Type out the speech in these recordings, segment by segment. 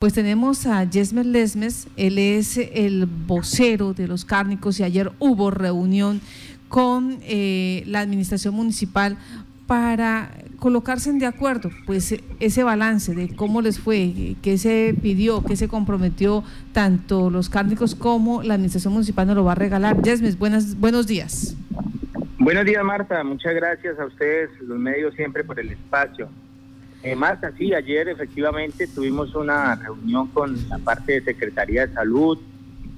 Pues tenemos a Jesmer Lesmes, él es el vocero de los cárnicos y ayer hubo reunión con eh, la administración municipal para colocarse de acuerdo, pues ese balance de cómo les fue, qué se pidió, qué se comprometió tanto los cárnicos como la administración municipal nos lo va a regalar. Yesmes, buenas, buenos días. Buenos días Marta, muchas gracias a ustedes, los medios siempre por el espacio. Eh, Marta, sí, ayer efectivamente tuvimos una reunión con la parte de Secretaría de Salud,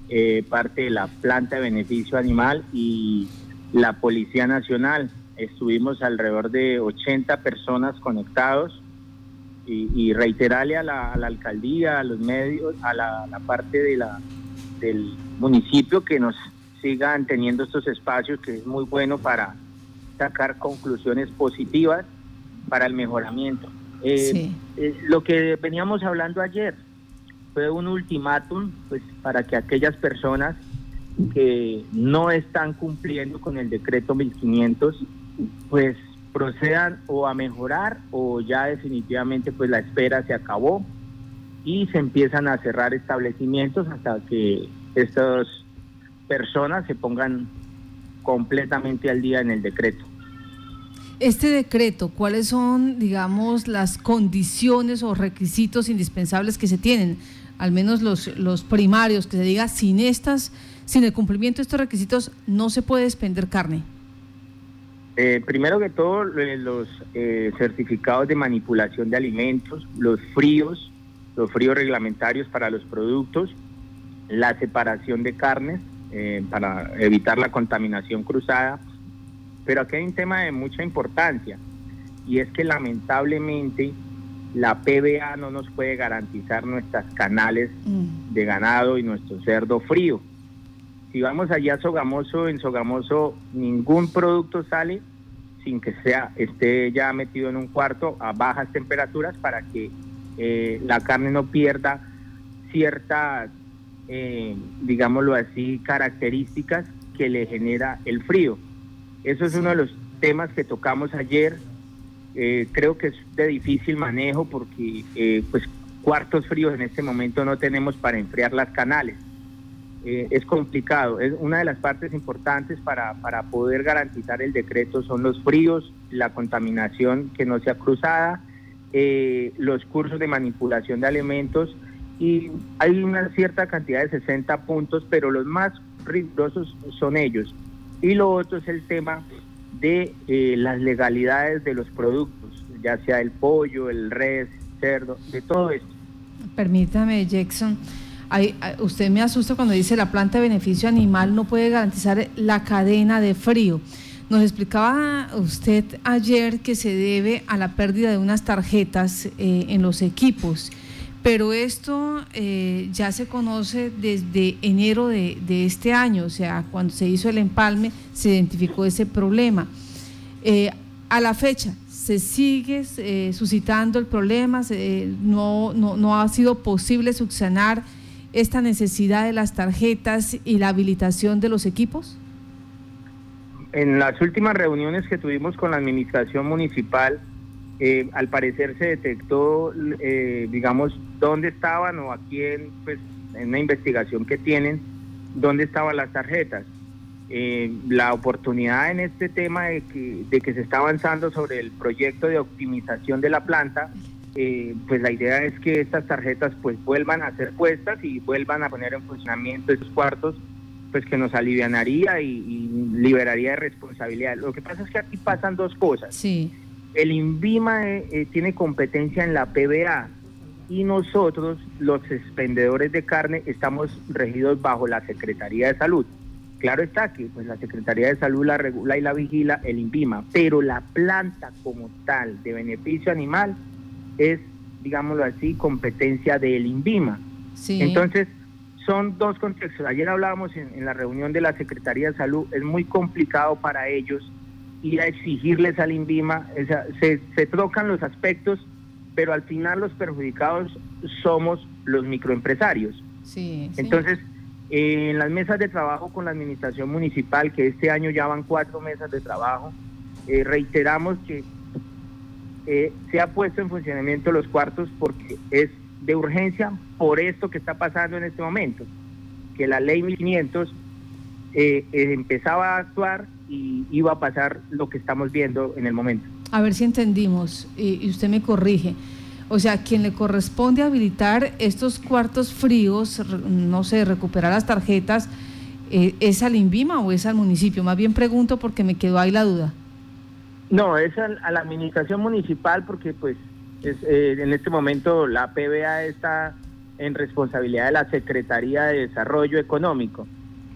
eh, parte de la planta de beneficio animal y la Policía Nacional. Estuvimos alrededor de 80 personas conectados y, reiterarle a la, alcaldía, a los medios, a la, parte de la, del municipio que nos sigan teniendo estos espacios, que es muy bueno para sacar conclusiones positivas para el mejoramiento. Eh, eh, lo que veníamos hablando ayer fue un ultimátum pues, para que aquellas personas que no están cumpliendo con el decreto 1500 pues procedan o a mejorar o ya definitivamente pues la espera se acabó y se empiezan a cerrar establecimientos hasta que estas personas se pongan completamente al día en el decreto. Este decreto, ¿cuáles son, digamos, las condiciones o requisitos indispensables que se tienen? Al menos los, los primarios, que se diga, sin estas, sin el cumplimiento de estos requisitos, no se puede expender carne. Eh, primero que todo, los eh, certificados de manipulación de alimentos, los fríos, los fríos reglamentarios para los productos, la separación de carnes eh, para evitar la contaminación cruzada, pero aquí hay un tema de mucha importancia y es que lamentablemente la PBA no nos puede garantizar nuestras canales mm. de ganado y nuestro cerdo frío. Si vamos allá a Sogamoso, en Sogamoso ningún producto sale sin que sea esté ya metido en un cuarto a bajas temperaturas para que eh, la carne no pierda ciertas, eh, digámoslo así, características que le genera el frío. Eso es uno de los temas que tocamos ayer. Eh, creo que es de difícil manejo porque eh, pues cuartos fríos en este momento no tenemos para enfriar las canales. Eh, es complicado. Es una de las partes importantes para, para poder garantizar el decreto son los fríos, la contaminación que no sea cruzada, los cursos de manipulación de alimentos y hay una cierta cantidad de 60 puntos, pero los más rigurosos son ellos. Y lo otro es el tema de eh, las legalidades de los productos, ya sea el pollo, el res, cerdo, de todo esto. Permítame, Jackson. usted me asusta cuando dice la planta de beneficio animal no puede garantizar la cadena de frío. Nos explicaba usted ayer que se debe a la pérdida de unas tarjetas eh, en los equipos pero esto eh, ya se conoce desde enero de, este año, o sea, cuando se hizo el empalme se identificó ese problema. Eh, a la fecha, se sigue eh, suscitando el problema, no, no, no ha sido posible subsanar esta necesidad de las tarjetas y la habilitación de los equipos. En las últimas reuniones que tuvimos con la administración municipal, eh, al parecer se detectó, eh, digamos, dónde estaban o a quién, pues en una investigación que tienen, dónde estaban las tarjetas. Eh, la oportunidad en este tema de que, se está avanzando sobre el proyecto de optimización de la planta, pues la idea es que estas tarjetas pues vuelvan a ser puestas y vuelvan a poner en funcionamiento esos cuartos pues que nos alivianaría y, y liberaría de responsabilidad. Lo que pasa es que aquí pasan dos cosas. Sí el INVIMA eh, eh, tiene competencia en la PBA y nosotros, los expendedores de carne, estamos regidos bajo la Secretaría de Salud. Claro está que pues, la Secretaría de Salud la regula y la vigila el INVIMA, pero la planta como tal de beneficio animal es, digámoslo así, competencia del INVIMA. Entonces, son dos contextos. Ayer hablábamos en, en la reunión de la Secretaría de Salud, es muy complicado para ellos ir a exigirles al INVIMA, se, se trocan los aspectos, pero al final los perjudicados somos los microempresarios. Sí, Entonces, en las mesas de trabajo con la administración municipal, que este año ya van cuatro mesas de trabajo, eh, reiteramos que eh, se ha puesto en funcionamiento los cuartos porque es de urgencia por esto que está pasando en este momento, que la ley 1500 eh, eh, empezaba a actuar y iba a pasar lo que estamos viendo en el momento. A ver si entendimos, y, usted me corrige. O sea, quien le corresponde habilitar estos cuartos fríos, no sé, recuperar las tarjetas, eh, ¿es al INVIMA o es al municipio? Más bien pregunto porque me quedó ahí la duda. No, es a, la administración municipal porque pues eh, en este momento la PBA está en responsabilidad de la Secretaría de Desarrollo Económico.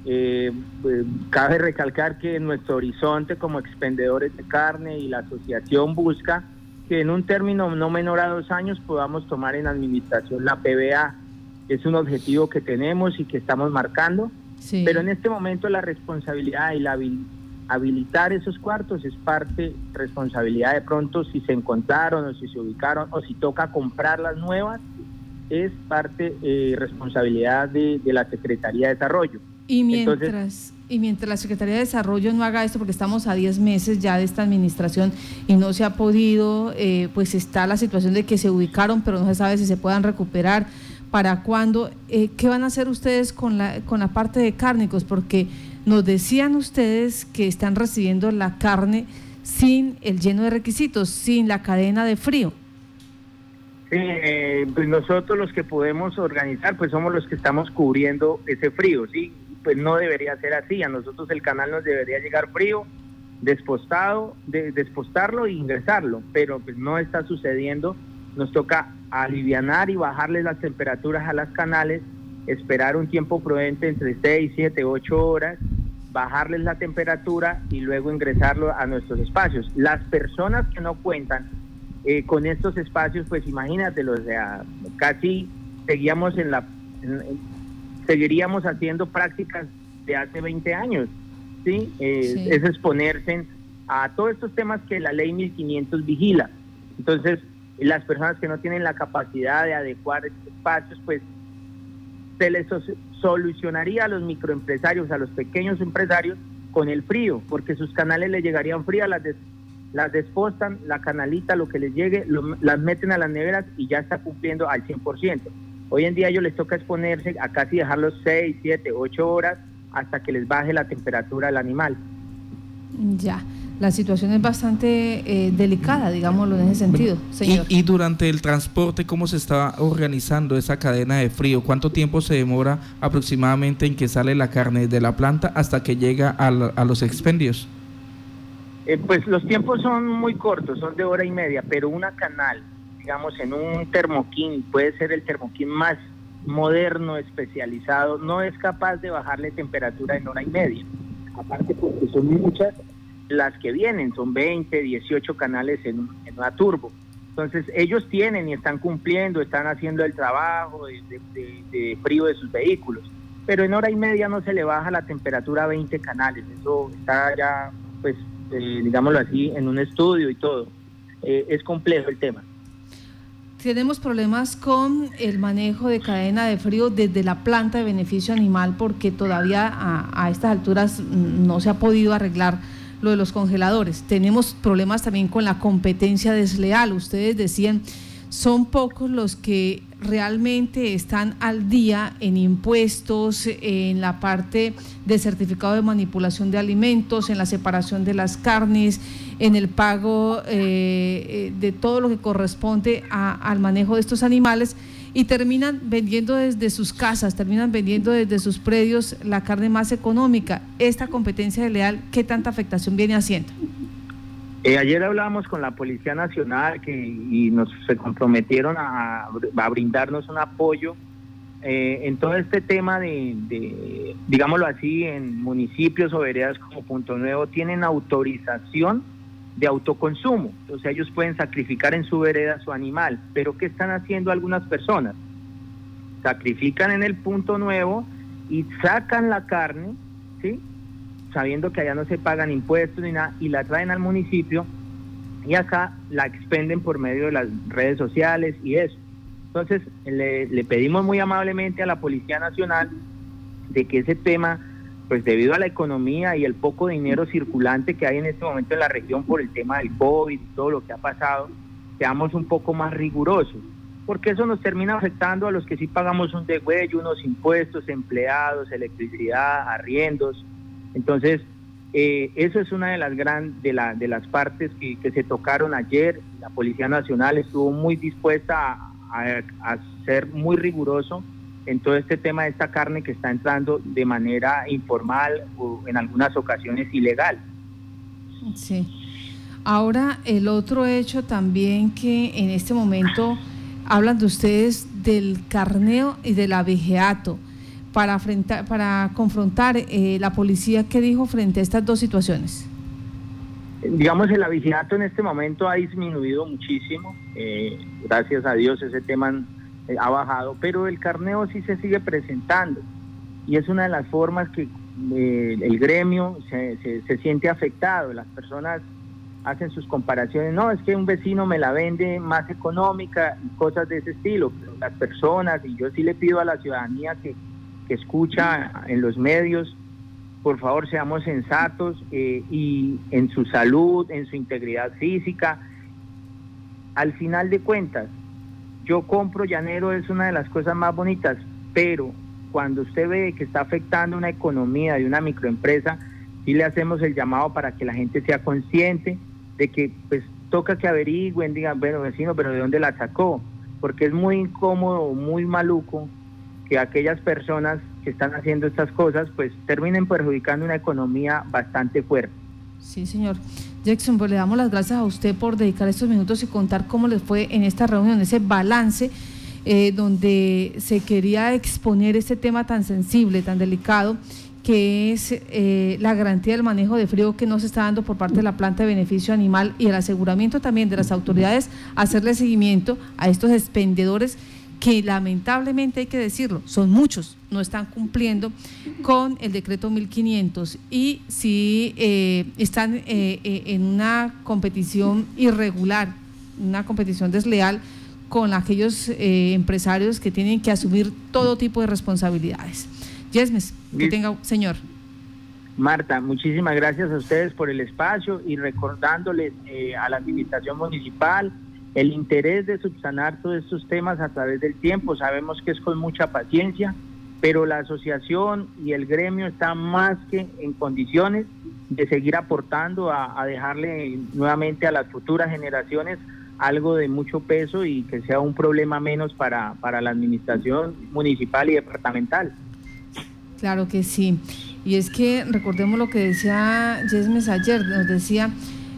Eh, pues, cabe recalcar que nuestro horizonte como expendedores de carne y la asociación busca que en un término no menor a dos años podamos tomar en administración la PBA. Es un objetivo que tenemos y que estamos marcando, pero en este momento la responsabilidad y la habilitar esos cuartos es parte responsabilidad de pronto si se encontraron o si se ubicaron o si toca comprar las nuevas es parte eh, responsabilidad de, la Secretaría de Desarrollo. Y mientras, y mientras la Secretaría de Desarrollo no haga esto, porque estamos a 10 meses ya de esta administración y no se ha podido, eh, pues está la situación de que se ubicaron, pero no se sabe si se puedan recuperar, para cuándo, eh, ¿qué van a hacer ustedes con la, con la parte de cárnicos? Porque nos decían ustedes que están recibiendo la carne sin el lleno de requisitos, sin la cadena de frío. Sí, eh, pues nosotros los que podemos organizar, pues somos los que estamos cubriendo ese frío, ¿sí? Pues no debería ser así, a nosotros el canal nos debería llegar frío, despostado, de, despostarlo e ingresarlo, pero pues no está sucediendo, nos toca alivianar y bajarle las temperaturas a las canales, esperar un tiempo prudente entre 6, 7, 8 horas bajarles la temperatura y luego ingresarlo a nuestros espacios. Las personas que no cuentan eh, con estos espacios, pues imagínatelo, o sea, casi seguíamos en la, seguiríamos haciendo prácticas de hace 20 años, ¿sí? Eh, es exponerse a todos estos temas que la ley 1500 vigila. Entonces, las personas que no tienen la capacidad de adecuar estos espacios, pues se les solucionaría a los microempresarios, a los pequeños empresarios, con el frío, porque sus canales le llegarían frías, las, las despostan, la canalita, lo que les llegue, las meten a las neveras y ya está cumpliendo al 100%. Hoy en día a ellos les toca exponerse a casi dejarlos 6, 7, 8 horas hasta que les baje la temperatura del animal. Ya la situación es bastante eh, delicada, digámoslo en ese sentido, señor. Y, durante el transporte, ¿cómo se está organizando esa cadena de frío? ¿Cuánto tiempo se demora aproximadamente en que sale la carne de la planta hasta que llega a, los expendios? Eh, pues los tiempos son muy cortos, son de hora y media, pero una canal, digamos, en un termoquín, puede ser el termoquín más moderno, especializado, no es capaz de bajarle temperatura en hora y media. Aparte porque son muchas las que vienen, son 20, 18 canales en, una turbo. Entonces ellos tienen y están cumpliendo, están haciendo el trabajo de, frío de sus vehículos, pero en hora y media no se le baja la temperatura a 20 canales, eso está ya, pues, eh, digámoslo así, en un estudio y todo. Eh, es complejo el tema. Tenemos problemas con el manejo de cadena de frío desde la planta de beneficio animal porque todavía a estas alturas no se ha podido arreglar lo de los congeladores. Tenemos problemas también con la competencia desleal. Ustedes decían, son pocos los que realmente están al día en impuestos, en la parte de certificado de manipulación de alimentos, en la separación de las carnes, en el pago eh, eh, de todo lo que corresponde al manejo de estos animales y terminan vendiendo desde sus casas, terminan vendiendo desde sus predios la carne más económica. Esta competencia de leal, ¿qué tanta afectación viene haciendo? Eh, ayer hablábamos con la Policía Nacional que, y nos se comprometieron a, brindarnos un apoyo eh, en todo este tema de, de, digámoslo así, en municipios o veredas como Punto Nuevo tienen autorización de autoconsumo. O sea, ellos pueden sacrificar en su vereda su animal. Pero ¿qué están haciendo algunas personas? Sacrifican en el punto nuevo y sacan la carne, ¿sí? Sabiendo que allá no se pagan impuestos ni nada, y la traen al municipio y acá la expenden por medio de las redes sociales y eso. Entonces, le, le pedimos muy amablemente a la Policía Nacional de que ese tema pues debido a la economía y el poco dinero circulante que hay en este momento en la región por el tema del COVID todo lo que ha pasado, seamos un poco más rigurosos. porque eso nos termina afectando a los que sí pagamos un degüello, unos impuestos, empleados, electricidad, arriendos. Entonces, eh, eso es una de las gran, de, la, de las partes que, se tocaron ayer. La Policía Nacional estuvo muy dispuesta a, a, ser muy riguroso en todo este tema de esta carne que está entrando de manera informal o en algunas ocasiones ilegal. Sí. Ahora, el otro hecho también que en este momento hablan de ustedes del carneo y del abejeato para, para confrontar eh, la policía que dijo frente a estas dos situaciones. Digamos, el abejeato en este momento ha disminuido muchísimo, eh, gracias a Dios ese tema eh, ha bajado, pero el carneo sí se sigue presentando. Y es una de las formas que el gremio se, se siente afectado, las personas hacen sus comparaciones, no, es que un vecino me la vende más económica y cosas de ese estilo, pero las personas, y yo sí le pido a la ciudadanía que, escucha en los medios, por favor seamos sensatos eh, y en su salud, en su integridad física. Al final de cuentas, yo compro llanero, es una de las cosas más bonitas, pero cuando usted ve que está afectando una economía de una microempresa, sí le hacemos el llamado para que la gente sea consciente de que pues toca que averigüen, digan, bueno, vecino, pero ¿de dónde la sacó? Porque es muy incómodo, muy maluco que aquellas personas que están haciendo estas cosas pues terminen perjudicando una economía bastante fuerte. Sí, señor. Jackson, pues le damos las gracias a usted por dedicar estos minutos y contar cómo les fue en esta reunión, ese balance eh, donde se quería exponer este tema tan sensible, tan delicado que es eh, la garantía del manejo de frío que no se está dando por parte de la planta de beneficio animal y el aseguramiento también de las autoridades hacerle seguimiento a estos expendedores que lamentablemente hay que decirlo, son muchos, no están cumpliendo con el decreto 1500 y si eh, están eh, en una competición irregular, una competición desleal con aquellos empresarios que tienen que asumir todo tipo de responsabilidades. Yesmes, que tenga, señor. Marta, muchísimas gracias a ustedes por el espacio y recordándoles eh, a la administración municipal el interés de subsanar todos estos temas a través del tiempo. Sabemos que es con mucha paciencia, pero la asociación y el gremio están más que en condiciones de seguir aportando a, dejarle nuevamente a las futuras generaciones algo de mucho peso y que sea un problema menos para, para la administración municipal y departamental. Claro que sí. Y es que recordemos lo que decía Jesmes ayer, nos decía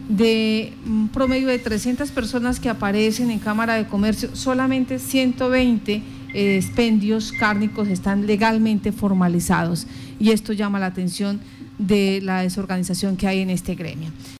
de un promedio de 300 personas que aparecen en Cámara de Comercio, solamente 120 expendios cárnicos están legalmente formalizados. Y esto llama la atención de la desorganización que hay en este gremio.